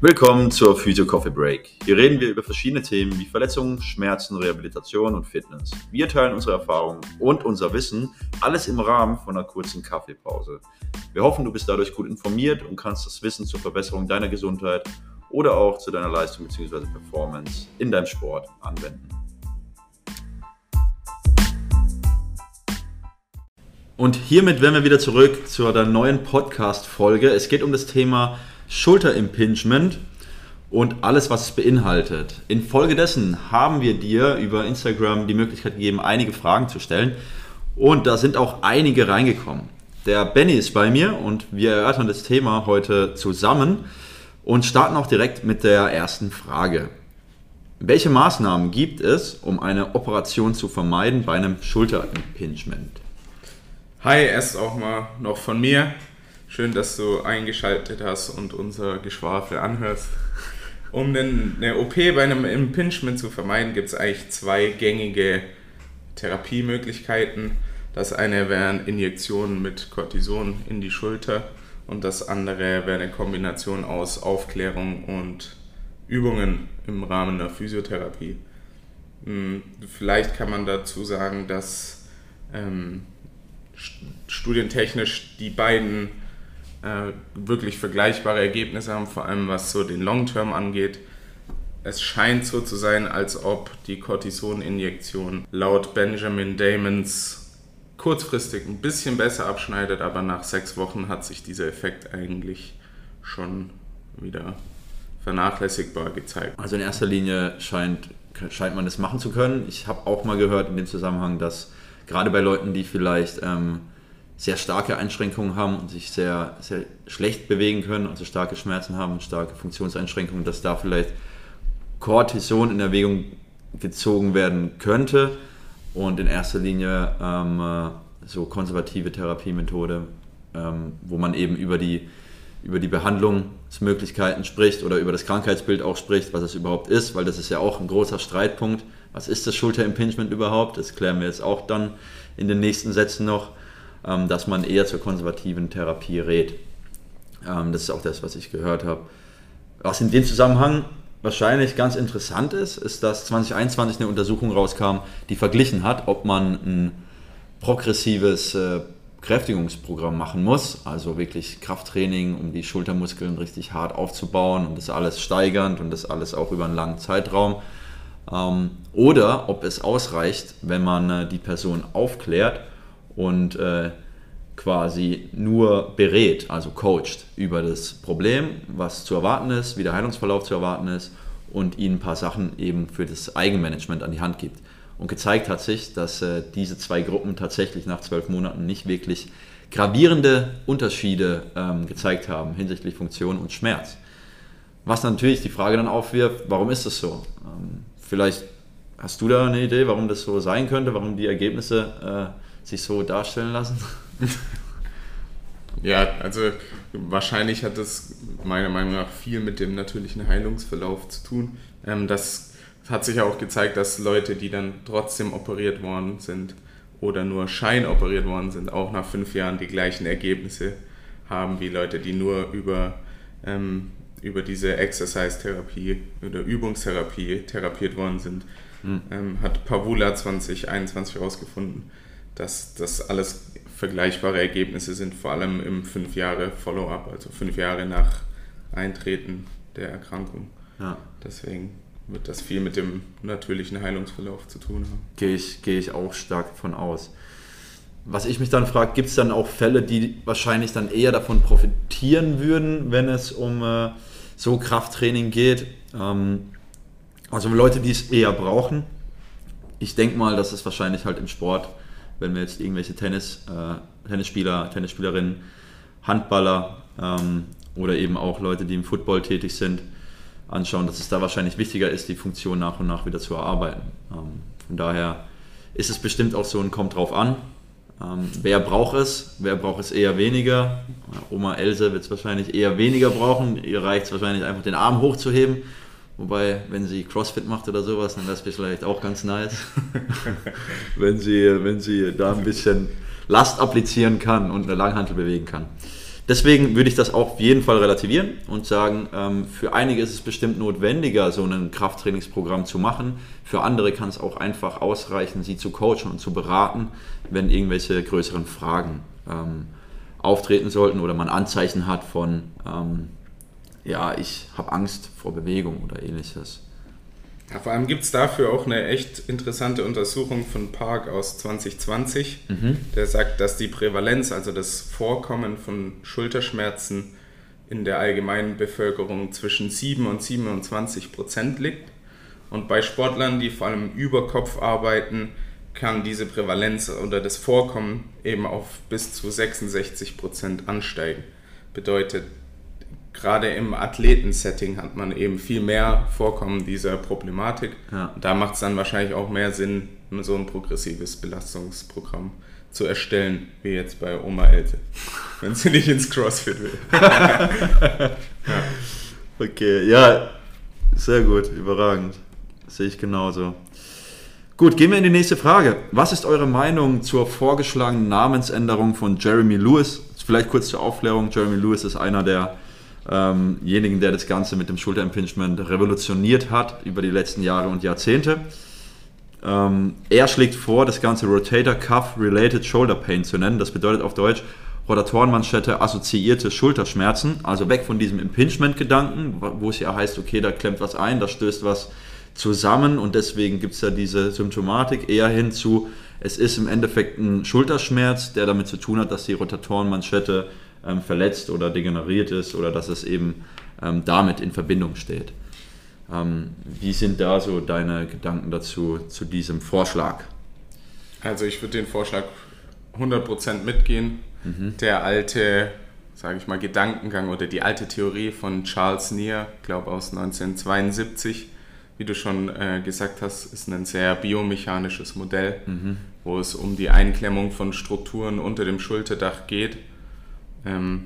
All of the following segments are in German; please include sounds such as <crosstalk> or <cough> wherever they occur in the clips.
Willkommen zur Physio Coffee Break. Hier reden wir über verschiedene Themen wie Verletzungen, Schmerzen, Rehabilitation und Fitness. Wir teilen unsere Erfahrungen und unser Wissen, alles im Rahmen von einer kurzen Kaffeepause. Wir hoffen, du bist dadurch gut informiert und kannst das Wissen zur Verbesserung deiner Gesundheit oder auch zu deiner Leistung bzw. Performance in deinem Sport anwenden. Und hiermit wären wir wieder zurück zu einer neuen Podcast-Folge. Es geht um das Thema Schulterimpingement und alles, was es beinhaltet. Infolgedessen haben wir dir über Instagram die Möglichkeit gegeben, einige Fragen zu stellen. Und da sind auch einige reingekommen. Der Benny ist bei mir und wir erörtern das Thema heute zusammen und starten auch direkt mit der ersten Frage. Welche Maßnahmen gibt es, um eine Operation zu vermeiden bei einem Schulterimpingement? Hi, erst auch mal noch von mir. Schön, dass du eingeschaltet hast und unser Geschwafel anhörst. Um eine OP bei einem Impingement zu vermeiden, gibt es eigentlich zwei gängige Therapiemöglichkeiten. Das eine wären Injektionen mit Cortison in die Schulter und das andere wäre eine Kombination aus Aufklärung und Übungen im Rahmen der Physiotherapie. Hm, vielleicht kann man dazu sagen, dass ähm, studientechnisch die beiden äh, wirklich vergleichbare Ergebnisse haben, vor allem was so den Long-Term angeht. Es scheint so zu sein, als ob die Cortison-Injektion laut Benjamin Damons kurzfristig ein bisschen besser abschneidet, aber nach sechs Wochen hat sich dieser Effekt eigentlich schon wieder vernachlässigbar gezeigt. Also in erster Linie scheint, scheint man das machen zu können. Ich habe auch mal gehört in dem Zusammenhang, dass gerade bei Leuten, die vielleicht ähm, sehr starke Einschränkungen haben und sich sehr, sehr schlecht bewegen können, also starke Schmerzen haben und starke Funktionseinschränkungen, dass da vielleicht Cortison in Erwägung gezogen werden könnte und in erster Linie ähm, äh, so konservative Therapiemethode, ähm, wo man eben über die, über die Behandlungsmöglichkeiten spricht oder über das Krankheitsbild auch spricht, was es überhaupt ist, weil das ist ja auch ein großer Streitpunkt. Was ist das Schulterimpingement überhaupt? Das klären wir jetzt auch dann in den nächsten Sätzen noch. Ähm, dass man eher zur konservativen Therapie rät. Ähm, das ist auch das, was ich gehört habe. Was in dem Zusammenhang wahrscheinlich ganz interessant ist, ist, dass 2021 eine Untersuchung rauskam, die verglichen hat, ob man ein progressives äh, Kräftigungsprogramm machen muss, also wirklich Krafttraining, um die Schultermuskeln richtig hart aufzubauen und das alles steigernd und das alles auch über einen langen Zeitraum. Ähm, oder ob es ausreicht, wenn man äh, die Person aufklärt und äh, quasi nur berät, also coacht über das Problem, was zu erwarten ist, wie der Heilungsverlauf zu erwarten ist und ihnen ein paar Sachen eben für das Eigenmanagement an die Hand gibt. Und gezeigt hat sich, dass äh, diese zwei Gruppen tatsächlich nach zwölf Monaten nicht wirklich gravierende Unterschiede ähm, gezeigt haben hinsichtlich Funktion und Schmerz. Was natürlich die Frage dann aufwirft, warum ist das so? Ähm, vielleicht hast du da eine Idee, warum das so sein könnte, warum die Ergebnisse äh, sich so darstellen lassen? <laughs> ja, also wahrscheinlich hat das meiner Meinung nach viel mit dem natürlichen Heilungsverlauf zu tun. Ähm, das hat sich auch gezeigt, dass Leute, die dann trotzdem operiert worden sind oder nur scheinoperiert worden sind, auch nach fünf Jahren die gleichen Ergebnisse haben wie Leute, die nur über, ähm, über diese Exercise-Therapie oder Übungstherapie therapiert worden sind. Hm. Ähm, hat Pavula 2021 herausgefunden dass das alles vergleichbare Ergebnisse sind, vor allem im 5 Jahre Follow-up, also 5 Jahre nach Eintreten der Erkrankung. Ja. Deswegen wird das viel mit dem natürlichen Heilungsverlauf zu tun haben. Gehe ich, gehe ich auch stark von aus. Was ich mich dann frage, gibt es dann auch Fälle, die wahrscheinlich dann eher davon profitieren würden, wenn es um äh, so Krafttraining geht? Ähm, also Leute, die es eher brauchen. Ich denke mal, dass es wahrscheinlich halt im Sport wenn wir jetzt irgendwelche Tennis, äh, Tennisspieler, Tennisspielerinnen, Handballer ähm, oder eben auch Leute, die im Football tätig sind, anschauen, dass es da wahrscheinlich wichtiger ist, die Funktion nach und nach wieder zu erarbeiten. Ähm, von daher ist es bestimmt auch so ein kommt drauf an. Ähm, wer braucht es? Wer braucht es eher weniger? Oma Else wird es wahrscheinlich eher weniger brauchen. Ihr reicht es wahrscheinlich einfach den Arm hochzuheben Wobei, wenn sie CrossFit macht oder sowas, dann wäre es vielleicht auch ganz nice. <laughs> wenn, sie, wenn sie da ein bisschen Last applizieren kann und eine Langhantel bewegen kann. deswegen würde ich das auch auf jeden Fall relativieren und sagen, ähm, für einige ist es bestimmt notwendiger, so ein Krafttrainingsprogramm zu machen. Für andere kann es auch einfach ausreichen, sie zu coachen und zu beraten, wenn irgendwelche größeren Fragen ähm, auftreten sollten oder man Anzeichen hat von, ähm, ja, ich habe Angst vor Bewegung oder ähnliches. Ja, vor allem gibt es dafür auch eine echt interessante Untersuchung von Park aus 2020, mhm. der sagt, dass die Prävalenz, also das Vorkommen von Schulterschmerzen in der allgemeinen Bevölkerung zwischen 7 und 27 Prozent liegt. Und bei Sportlern, die vor allem über Kopf arbeiten, kann diese Prävalenz oder das Vorkommen eben auf bis zu 66 Prozent ansteigen. Bedeutet, gerade im Athletensetting hat man eben viel mehr Vorkommen dieser Problematik. Ja. Da macht es dann wahrscheinlich auch mehr Sinn, so ein progressives Belastungsprogramm zu erstellen, wie jetzt bei Oma Elte, <laughs> wenn sie nicht ins CrossFit will. <laughs> ja. Okay, ja, sehr gut, überragend. Sehe ich genauso. Gut, gehen wir in die nächste Frage. Was ist eure Meinung zur vorgeschlagenen Namensänderung von Jeremy Lewis? Vielleicht kurz zur Aufklärung. Jeremy Lewis ist einer der derjenigen, der das Ganze mit dem Schulterimpingement revolutioniert hat über die letzten Jahre und Jahrzehnte. Ähm, er schlägt vor, das Ganze Rotator Cuff Related Shoulder Pain zu nennen. Das bedeutet auf Deutsch Rotatorenmanschette assoziierte Schulterschmerzen. Also weg von diesem Impingement-Gedanken, wo es ja heißt, okay, da klemmt was ein, da stößt was zusammen und deswegen gibt es ja diese Symptomatik eher hin zu, es ist im Endeffekt ein Schulterschmerz, der damit zu tun hat, dass die Rotatorenmanschette ähm, verletzt oder degeneriert ist oder dass es eben ähm, damit in Verbindung steht. Ähm, wie sind da so deine Gedanken dazu, zu diesem Vorschlag? Also ich würde den Vorschlag 100% mitgehen. Mhm. Der alte, sage ich mal, Gedankengang oder die alte Theorie von Charles Neer, glaube aus 1972, wie du schon äh, gesagt hast, ist ein sehr biomechanisches Modell, mhm. wo es um die Einklemmung von Strukturen unter dem Schulterdach geht ähm,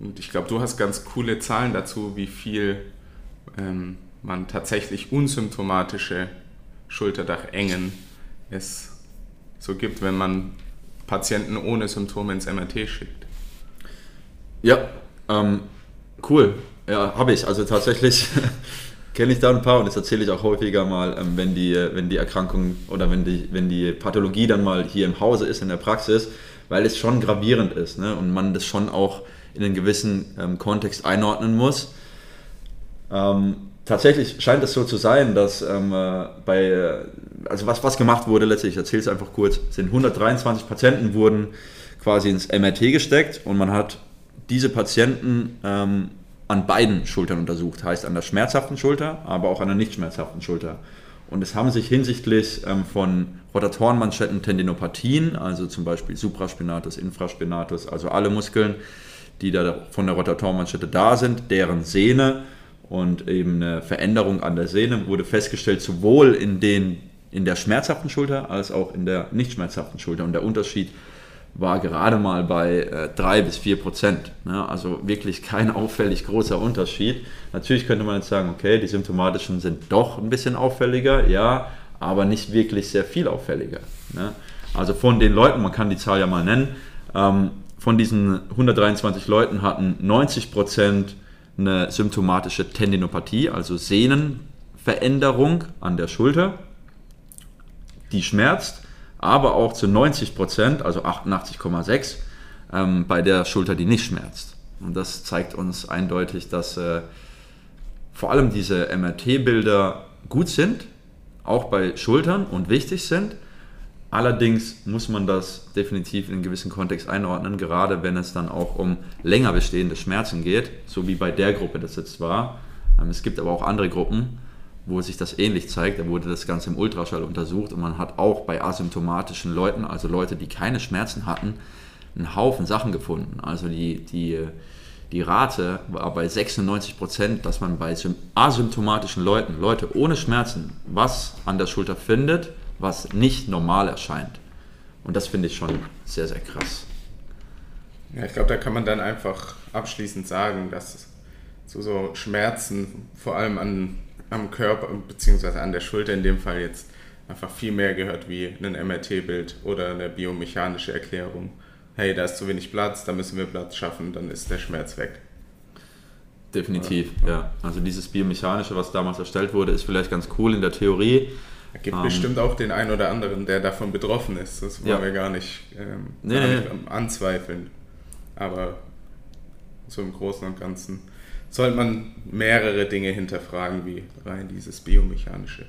und ich glaube, du hast ganz coole Zahlen dazu, wie viel ähm, man tatsächlich unsymptomatische Schulterdachen es so gibt, wenn man Patienten ohne Symptome ins MRT schickt. Ja, ähm, cool. Ja, habe ich. Also tatsächlich <laughs> kenne ich da ein paar und das erzähle ich auch häufiger mal, ähm, wenn, die, wenn die Erkrankung oder wenn die, wenn die Pathologie dann mal hier im Hause ist, in der Praxis weil es schon gravierend ist ne? und man das schon auch in einen gewissen ähm, Kontext einordnen muss. Ähm, tatsächlich scheint es so zu sein, dass ähm, äh, bei, äh, also was, was gemacht wurde letztlich, ich erzähle es einfach kurz, sind 123 Patienten wurden quasi ins MRT gesteckt und man hat diese Patienten ähm, an beiden Schultern untersucht, heißt an der schmerzhaften Schulter, aber auch an der nicht schmerzhaften Schulter. Und es haben sich hinsichtlich ähm, von Rotatorenmanschetten Tendinopathien, also zum Beispiel Supraspinatus, Infraspinatus, also alle Muskeln, die da von der Rotatorenmanschette da sind, deren Sehne und eben eine Veränderung an der Sehne wurde festgestellt, sowohl in, den, in der schmerzhaften Schulter als auch in der nicht schmerzhaften Schulter. Und der Unterschied war gerade mal bei äh, 3 bis 4 Prozent. Ne? Also wirklich kein <laughs> auffällig großer Unterschied. Natürlich könnte man jetzt sagen, okay, die symptomatischen sind doch ein bisschen auffälliger, ja, aber nicht wirklich sehr viel auffälliger. Ne? Also von den Leuten, man kann die Zahl ja mal nennen, ähm, von diesen 123 Leuten hatten 90 Prozent eine symptomatische Tendinopathie, also Sehnenveränderung an der Schulter, die schmerzt aber auch zu 90 Prozent, also 88,6, ähm, bei der Schulter, die nicht schmerzt. Und das zeigt uns eindeutig, dass äh, vor allem diese MRT-Bilder gut sind, auch bei Schultern und wichtig sind. Allerdings muss man das definitiv in einen gewissen Kontext einordnen, gerade wenn es dann auch um länger bestehende Schmerzen geht, so wie bei der Gruppe das jetzt war. Ähm, es gibt aber auch andere Gruppen, wo sich das ähnlich zeigt. Da wurde das Ganze im Ultraschall untersucht und man hat auch bei asymptomatischen Leuten, also Leute, die keine Schmerzen hatten, einen Haufen Sachen gefunden. Also die, die, die Rate war bei 96 Prozent, dass man bei asymptomatischen Leuten, Leute ohne Schmerzen, was an der Schulter findet, was nicht normal erscheint. Und das finde ich schon sehr, sehr krass. Ja, ich glaube, da kann man dann einfach abschließend sagen, dass zu so Schmerzen vor allem an am Körper bzw. an der Schulter in dem Fall jetzt einfach viel mehr gehört wie ein MRT-Bild oder eine biomechanische Erklärung hey, da ist zu wenig Platz, da müssen wir Platz schaffen, dann ist der Schmerz weg. Definitiv, ja. ja. Also dieses Biomechanische, was damals erstellt wurde, ist vielleicht ganz cool in der Theorie. Es gibt ähm, bestimmt auch den einen oder anderen, der davon betroffen ist. Das wollen ja. wir gar nicht, ähm, nee, gar nicht nee. anzweifeln. Aber so im Großen und Ganzen sollte man mehrere Dinge hinterfragen, wie rein dieses Biomechanische.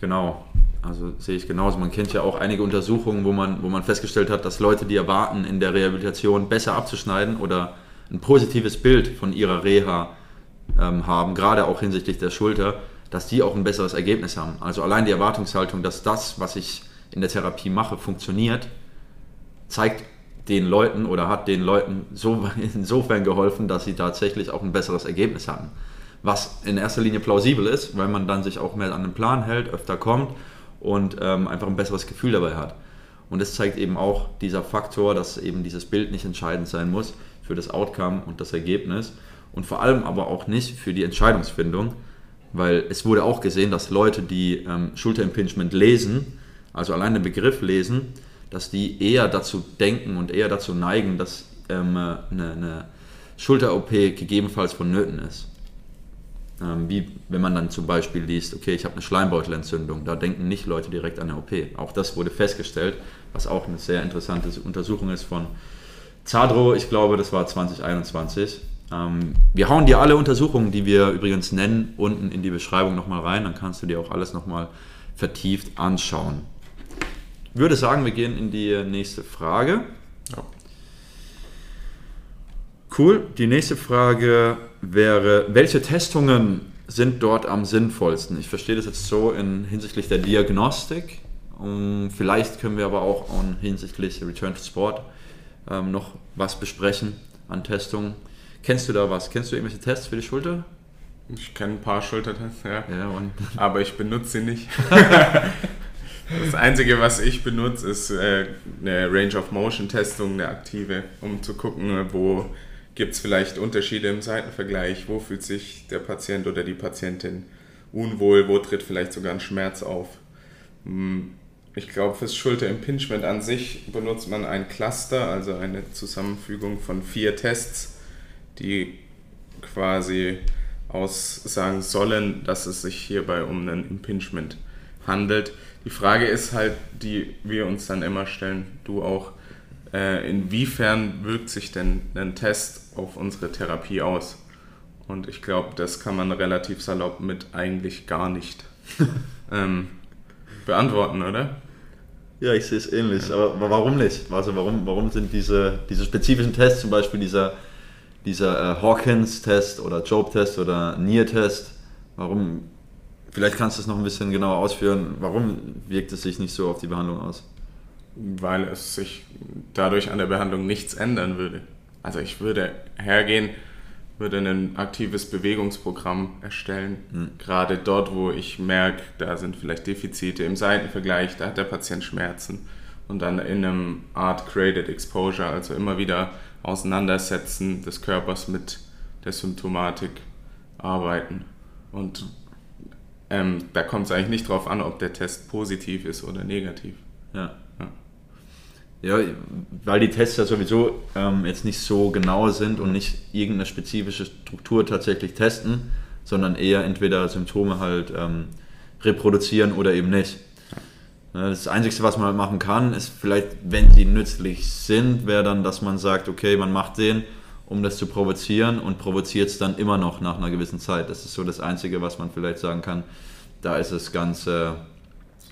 Genau, also sehe ich genauso. Man kennt ja auch einige Untersuchungen, wo man, wo man festgestellt hat, dass Leute, die erwarten, in der Rehabilitation besser abzuschneiden oder ein positives Bild von ihrer Reha ähm, haben, gerade auch hinsichtlich der Schulter, dass die auch ein besseres Ergebnis haben. Also allein die Erwartungshaltung, dass das, was ich in der Therapie mache, funktioniert, zeigt den Leuten oder hat den Leuten so, <laughs> insofern geholfen, dass sie tatsächlich auch ein besseres Ergebnis haben. Was in erster Linie plausibel ist, weil man dann sich auch mehr an den Plan hält, öfter kommt und ähm, einfach ein besseres Gefühl dabei hat. Und es zeigt eben auch dieser Faktor, dass eben dieses Bild nicht entscheidend sein muss für das Outcome und das Ergebnis und vor allem aber auch nicht für die Entscheidungsfindung, weil es wurde auch gesehen, dass Leute, die ähm, Schulterimpingement lesen, also allein den Begriff lesen, dass die eher dazu denken und eher dazu neigen, dass ähm, eine, eine Schulter-OP gegebenenfalls vonnöten ist. Ähm, wie wenn man dann zum Beispiel liest, okay, ich habe eine Schleimbeutelentzündung, da denken nicht Leute direkt an eine OP. Auch das wurde festgestellt, was auch eine sehr interessante Untersuchung ist von Zadro, ich glaube, das war 2021. Ähm, wir hauen dir alle Untersuchungen, die wir übrigens nennen, unten in die Beschreibung nochmal rein. Dann kannst du dir auch alles nochmal vertieft anschauen. Ich würde sagen, wir gehen in die nächste Frage. Ja. Cool. Die nächste Frage wäre, welche Testungen sind dort am sinnvollsten? Ich verstehe das jetzt so in hinsichtlich der Diagnostik. Um, vielleicht können wir aber auch hinsichtlich Return to Sport ähm, noch was besprechen an Testungen. Kennst du da was? Kennst du irgendwelche Tests für die Schulter? Ich kenne ein paar Schultertests, ja. ja aber ich benutze sie nicht. <laughs> das Einzige, was ich benutze, ist äh, eine Range of Motion Testung, eine aktive, um zu gucken, wo gibt es vielleicht Unterschiede im Seitenvergleich, wo fühlt sich der Patient oder die Patientin unwohl, wo tritt vielleicht sogar ein Schmerz auf. Hm, ich glaube, fürs Schulterimpingement an sich benutzt man ein Cluster, also eine Zusammenfügung von vier Tests, die quasi aussagen sollen, dass es sich hierbei um ein Impingement handelt. Die Frage ist halt, die wir uns dann immer stellen, du auch, äh, inwiefern wirkt sich denn ein Test auf unsere Therapie aus? Und ich glaube, das kann man relativ salopp mit eigentlich gar nicht <laughs> ähm, beantworten, oder? Ja, ich sehe es ähnlich. Ja. Aber warum nicht? Also warum, warum sind diese, diese spezifischen Tests, zum Beispiel dieser, dieser äh, Hawkins-Test oder Job-Test oder Nier-Test, warum, vielleicht kannst du es noch ein bisschen genauer ausführen, warum wirkt es sich nicht so auf die Behandlung aus? Weil es sich dadurch an der Behandlung nichts ändern würde. Also ich würde hergehen, würde ein aktives Bewegungsprogramm erstellen. Mhm. Gerade dort, wo ich merke, da sind vielleicht Defizite im Seitenvergleich, da hat der Patient Schmerzen. Und dann in einem Art Created Exposure, also immer wieder Auseinandersetzen des Körpers mit der Symptomatik arbeiten. Und ähm, da kommt es eigentlich nicht darauf an, ob der Test positiv ist oder negativ. Ja. Ja, weil die Tests ja sowieso ähm, jetzt nicht so genau sind und nicht irgendeine spezifische Struktur tatsächlich testen, sondern eher entweder Symptome halt ähm, reproduzieren oder eben nicht. Das Einzige, was man halt machen kann, ist vielleicht, wenn sie nützlich sind, wäre dann, dass man sagt, okay, man macht den, um das zu provozieren und provoziert es dann immer noch nach einer gewissen Zeit. Das ist so das Einzige, was man vielleicht sagen kann. Da ist es ganz, äh,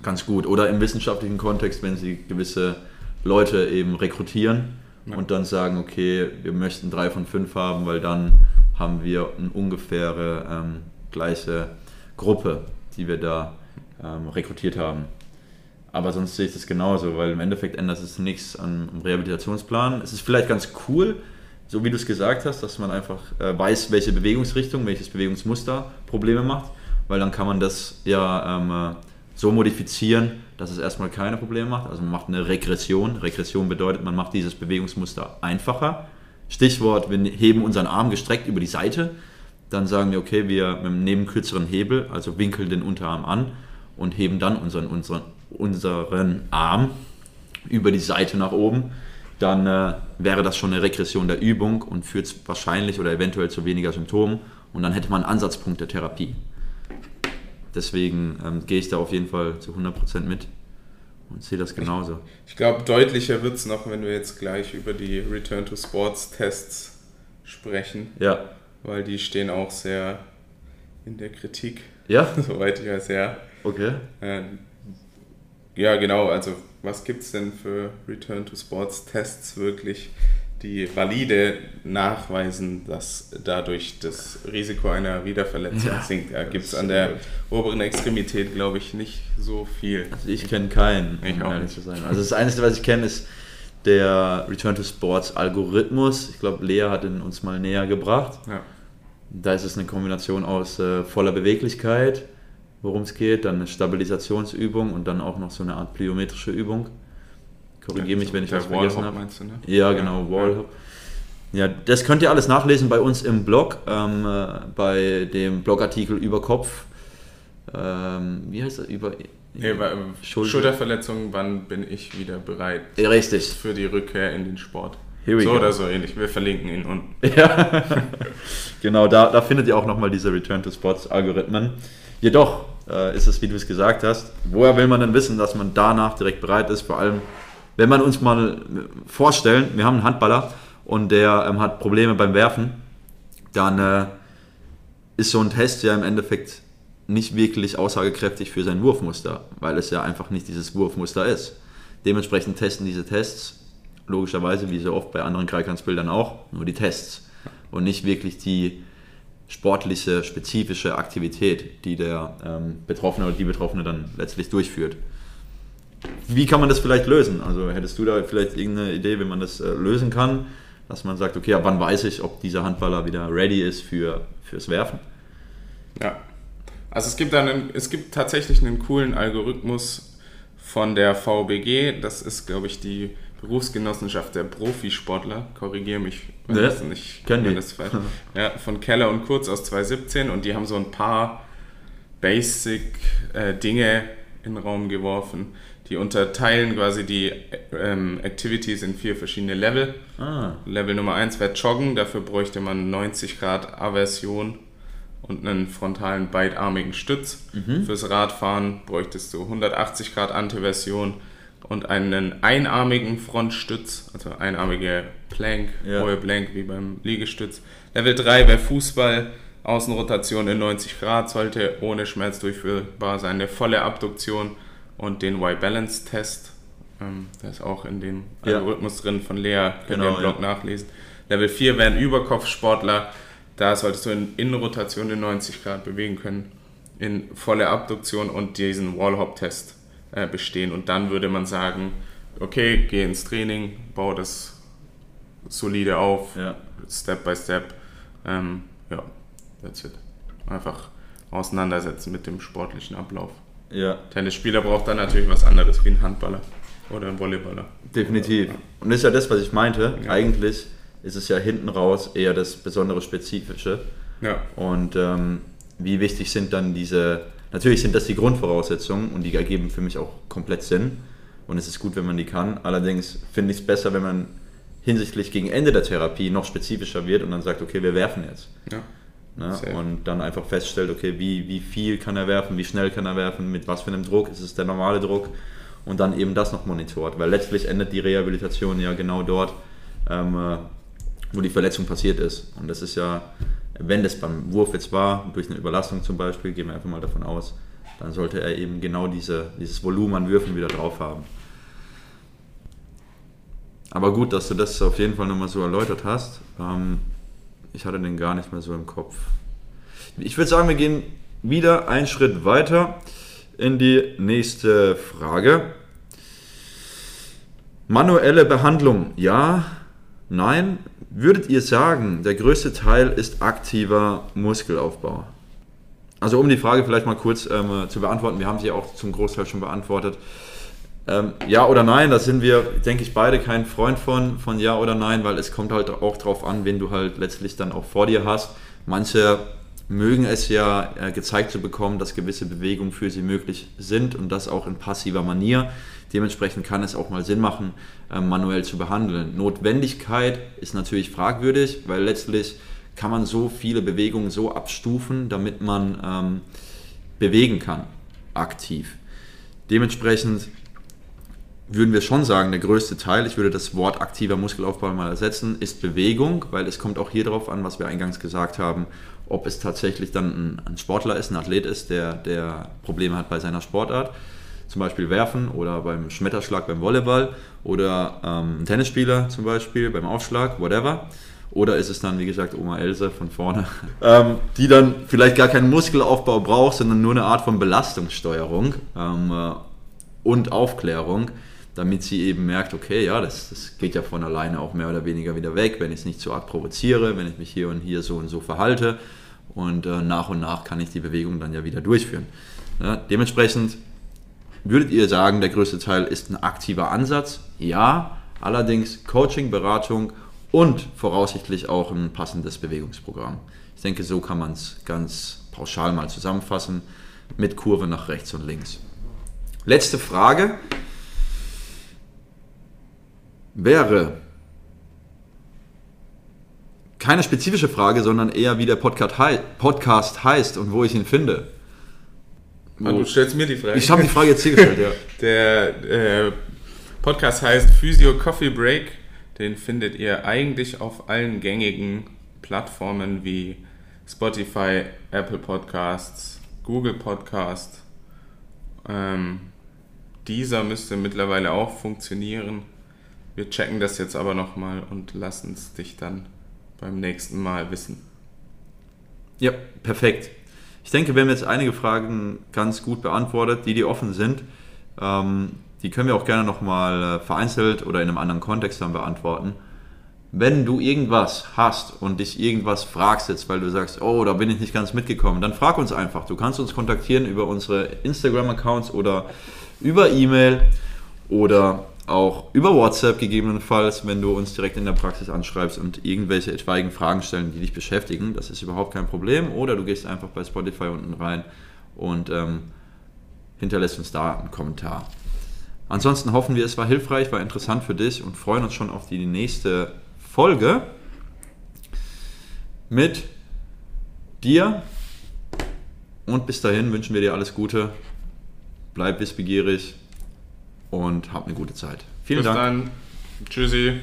ganz gut. Oder im wissenschaftlichen Kontext, wenn sie gewisse Leute eben rekrutieren ja. und dann sagen, okay, wir möchten drei von fünf haben, weil dann haben wir eine ungefähre ähm, gleiche Gruppe, die wir da ähm, rekrutiert haben. Aber sonst sehe ich das genauso, weil im Endeffekt ändert es nichts am Rehabilitationsplan. Es ist vielleicht ganz cool, so wie du es gesagt hast, dass man einfach äh, weiß, welche Bewegungsrichtung, welches Bewegungsmuster Probleme macht, weil dann kann man das ja ähm, so modifizieren, dass es erstmal keine Probleme macht. Also man macht eine Regression. Regression bedeutet, man macht dieses Bewegungsmuster einfacher. Stichwort, wir heben unseren Arm gestreckt über die Seite. Dann sagen wir, okay, wir nehmen kürzeren Hebel, also winkeln den Unterarm an und heben dann unseren, unseren, unseren Arm über die Seite nach oben. Dann äh, wäre das schon eine Regression der Übung und führt wahrscheinlich oder eventuell zu weniger Symptomen und dann hätte man einen Ansatzpunkt der Therapie. Deswegen ähm, gehe ich da auf jeden Fall zu 100% mit und sehe das genauso. Ich, ich glaube, deutlicher wird es noch, wenn wir jetzt gleich über die Return to Sports Tests sprechen. Ja. Weil die stehen auch sehr in der Kritik. Ja? <laughs> Soweit ich weiß, ja. Okay. Äh, ja, genau. Also, was gibt es denn für Return to Sports Tests wirklich, die valide nachweisen, dass dadurch das Risiko einer Wiederverletzung ja, sinkt? Da gibt es an der gut. oberen Extremität, glaube ich, nicht so viel. Also, ich kenne keinen, um ehrlich zu sein. Also, das Einzige, was ich kenne, ist der Return to Sports Algorithmus. Ich glaube, Lea hat ihn uns mal näher gebracht. Ja. Da ist es eine Kombination aus äh, voller Beweglichkeit worum es geht, dann eine Stabilisationsübung und dann auch noch so eine Art plyometrische Übung. Korrigiere mich, wenn ich was vergessen habe. Meinst du, ne? Ja, genau, ja. Wallhop. Ja, das könnt ihr alles nachlesen bei uns im Blog, ähm, äh, bei dem Blogartikel über Kopf. Ähm, wie heißt das? Über nee, ähm, Schulter. Schulterverletzungen, wann bin ich wieder bereit? Ja, richtig. Für die Rückkehr in den Sport. so go. oder so ähnlich. Wir verlinken ihn unten. <laughs> Ja, <laughs> genau, da, da findet ihr auch nochmal diese Return to Sports Algorithmen. Jedoch äh, ist es, wie du es gesagt hast, woher will man denn wissen, dass man danach direkt bereit ist? Vor allem, wenn man uns mal vorstellen, wir haben einen Handballer und der ähm, hat Probleme beim Werfen, dann äh, ist so ein Test ja im Endeffekt nicht wirklich aussagekräftig für sein Wurfmuster, weil es ja einfach nicht dieses Wurfmuster ist. Dementsprechend testen diese Tests logischerweise, wie so oft bei anderen Kreiskantsbildern auch, nur die Tests und nicht wirklich die sportliche, spezifische Aktivität, die der ähm, Betroffene oder die Betroffene dann letztlich durchführt. Wie kann man das vielleicht lösen? Also hättest du da vielleicht irgendeine Idee, wie man das äh, lösen kann, dass man sagt, okay, ab wann weiß ich, ob dieser Handballer wieder ready ist für, fürs Werfen? Ja, also es gibt, einen, es gibt tatsächlich einen coolen Algorithmus von der VBG, das ist, glaube ich, die Berufsgenossenschaft der Profisportler, korrigiere mich, wenn ja, das nicht wenn das falsch. Ja, von Keller und Kurz aus 2017 und die haben so ein paar Basic-Dinge äh, in den Raum geworfen. Die unterteilen quasi die ähm, Activities in vier verschiedene Level. Ah. Level Nummer 1 wäre Joggen, dafür bräuchte man 90 Grad Aversion und einen frontalen beidarmigen Stütz. Mhm. Fürs Radfahren bräuchtest du 180 Grad Antiversion und einen einarmigen Frontstütz, also einarmige Plank, ja. hohe Plank wie beim Liegestütz. Level 3 wäre Fußball, Außenrotation in 90 Grad, sollte ohne Schmerz durchführbar sein. Eine volle Abduktion und den Y-Balance-Test, ähm, der ist auch in dem ja. Algorithmus drin von Lea, könnt genau, ihr im Blog ja. nachlesen. Level 4 wären Überkopfsportler, da solltest du in Innenrotation in 90 Grad bewegen können, in volle Abduktion und diesen Wallhop-Test äh, bestehen. Und dann würde man sagen, okay, geh ins Training, baue das solide auf, ja. Step by Step. Ähm, ja, that's it. Einfach auseinandersetzen mit dem sportlichen Ablauf. Ja. Tennisspieler braucht dann natürlich was anderes wie ein Handballer oder ein Volleyballer. Definitiv. Und das ist ja das, was ich meinte. Ja. Eigentlich ist es ja hinten raus eher das besondere Spezifische. Ja. Und ähm, wie wichtig sind dann diese Natürlich sind das die Grundvoraussetzungen und die ergeben für mich auch komplett Sinn. Und es ist gut, wenn man die kann. Allerdings finde ich es besser, wenn man hinsichtlich gegen Ende der Therapie noch spezifischer wird und dann sagt, okay, wir werfen jetzt. Ja. Ne? Und dann einfach feststellt, okay, wie, wie viel kann er werfen, wie schnell kann er werfen, mit was für einem Druck, ist es der normale Druck und dann eben das noch monitort. Weil letztlich endet die Rehabilitation ja genau dort, ähm, äh, wo die Verletzung passiert ist. Und das ist ja wenn das beim Wurf jetzt war, durch eine Überlastung zum Beispiel, gehen wir einfach mal davon aus, dann sollte er eben genau diese, dieses Volumen an Würfen wieder drauf haben. Aber gut, dass du das auf jeden Fall nochmal so erläutert hast. Ähm, ich hatte den gar nicht mehr so im Kopf. Ich würde sagen, wir gehen wieder einen Schritt weiter in die nächste Frage. Manuelle Behandlung, ja, nein. Würdet ihr sagen, der größte Teil ist aktiver Muskelaufbau? Also um die Frage vielleicht mal kurz ähm, zu beantworten, wir haben sie auch zum Großteil schon beantwortet. Ähm, ja oder nein, da sind wir, denke ich, beide kein Freund von, von Ja oder Nein, weil es kommt halt auch darauf an, wen du halt letztlich dann auch vor dir hast. Manche mögen es ja äh, gezeigt zu bekommen, dass gewisse Bewegungen für sie möglich sind und das auch in passiver Manier. Dementsprechend kann es auch mal Sinn machen, äh, manuell zu behandeln. Notwendigkeit ist natürlich fragwürdig, weil letztlich kann man so viele Bewegungen so abstufen, damit man ähm, bewegen kann, aktiv. Dementsprechend würden wir schon sagen, der größte Teil, ich würde das Wort aktiver Muskelaufbau mal ersetzen, ist Bewegung, weil es kommt auch hier darauf an, was wir eingangs gesagt haben, ob es tatsächlich dann ein, Sportler ist, ein Athlet ist, der, der Probleme hat bei seiner Sportart, zum Beispiel Werfen oder beim Schmetterschlag beim Volleyball oder ähm, ein Tennisspieler zum Beispiel beim Aufschlag, whatever. Oder ist es dann, wie gesagt, Oma Else von vorne, <laughs> ähm, die dann vielleicht gar keinen Muskelaufbau braucht, sondern nur eine Art von Belastungssteuerung ähm, äh, und Aufklärung, damit sie eben merkt, okay, ja, das, das geht ja von alleine auch mehr oder weniger wieder weg, wenn ich es nicht zu arg provoziere, wenn ich mich hier und hier so und so verhalte. Und äh, nach und nach kann ich die Bewegung dann ja wieder durchführen. Ja, dementsprechend würdet ihr sagen, der größte Teil ist ein aktiver Ansatz? Ja, allerdings Coaching, Beratung und voraussichtlich auch ein passendes Bewegungsprogramm. Ich denke, so kann man es ganz pauschal mal zusammenfassen mit Kurve nach rechts und links. Letzte Frage wäre keine spezifische Frage, sondern eher wie der Podcast heißt und wo ich ihn finde. Ah, du stellst mir die Frage. Ich habe die Frage jetzt hier gestellt, ja. <laughs> Der äh, Podcast heißt Physio Coffee Break. Den findet ihr eigentlich auf allen gängigen Plattformen wie Spotify, Apple Podcasts, Google Podcast. Ähm, dieser müsste mittlerweile auch funktionieren. Wir checken das jetzt aber nochmal und lassen es dich dann beim nächsten Mal wissen. Ja, perfekt. Ich denke, wir haben jetzt einige Fragen ganz gut beantwortet, die die offen sind. Ähm, die können wir auch gerne nochmal äh, vereinzelt oder in einem anderen Kontext dann beantworten. Wenn du irgendwas hast und dich irgendwas fragst jetzt, weil du sagst, oh, da bin ich nicht ganz mitgekommen, dann frag uns einfach. Du kannst uns kontaktieren über unsere Instagram-Accounts oder über E-Mail oder auch über WhatsApp gegebenenfalls, wenn du uns direkt in der Praxis anschreibst und irgendwelche etwaigen Fragen stellen, die dich beschäftigen. Das ist überhaupt kein Problem. Oder du gehst einfach bei Spotify unten rein und ähm, hinterlässt uns da einen Kommentar. Ansonsten hoffen wir, es war hilfreich, war interessant für dich und freuen uns schon auf die nächste Folge mit dir. Und bis dahin wünschen wir dir alles Gute. Bleib wissbegierig und habt eine gute Zeit. Vielen Bis Dank. Bis dann. Tschüssi.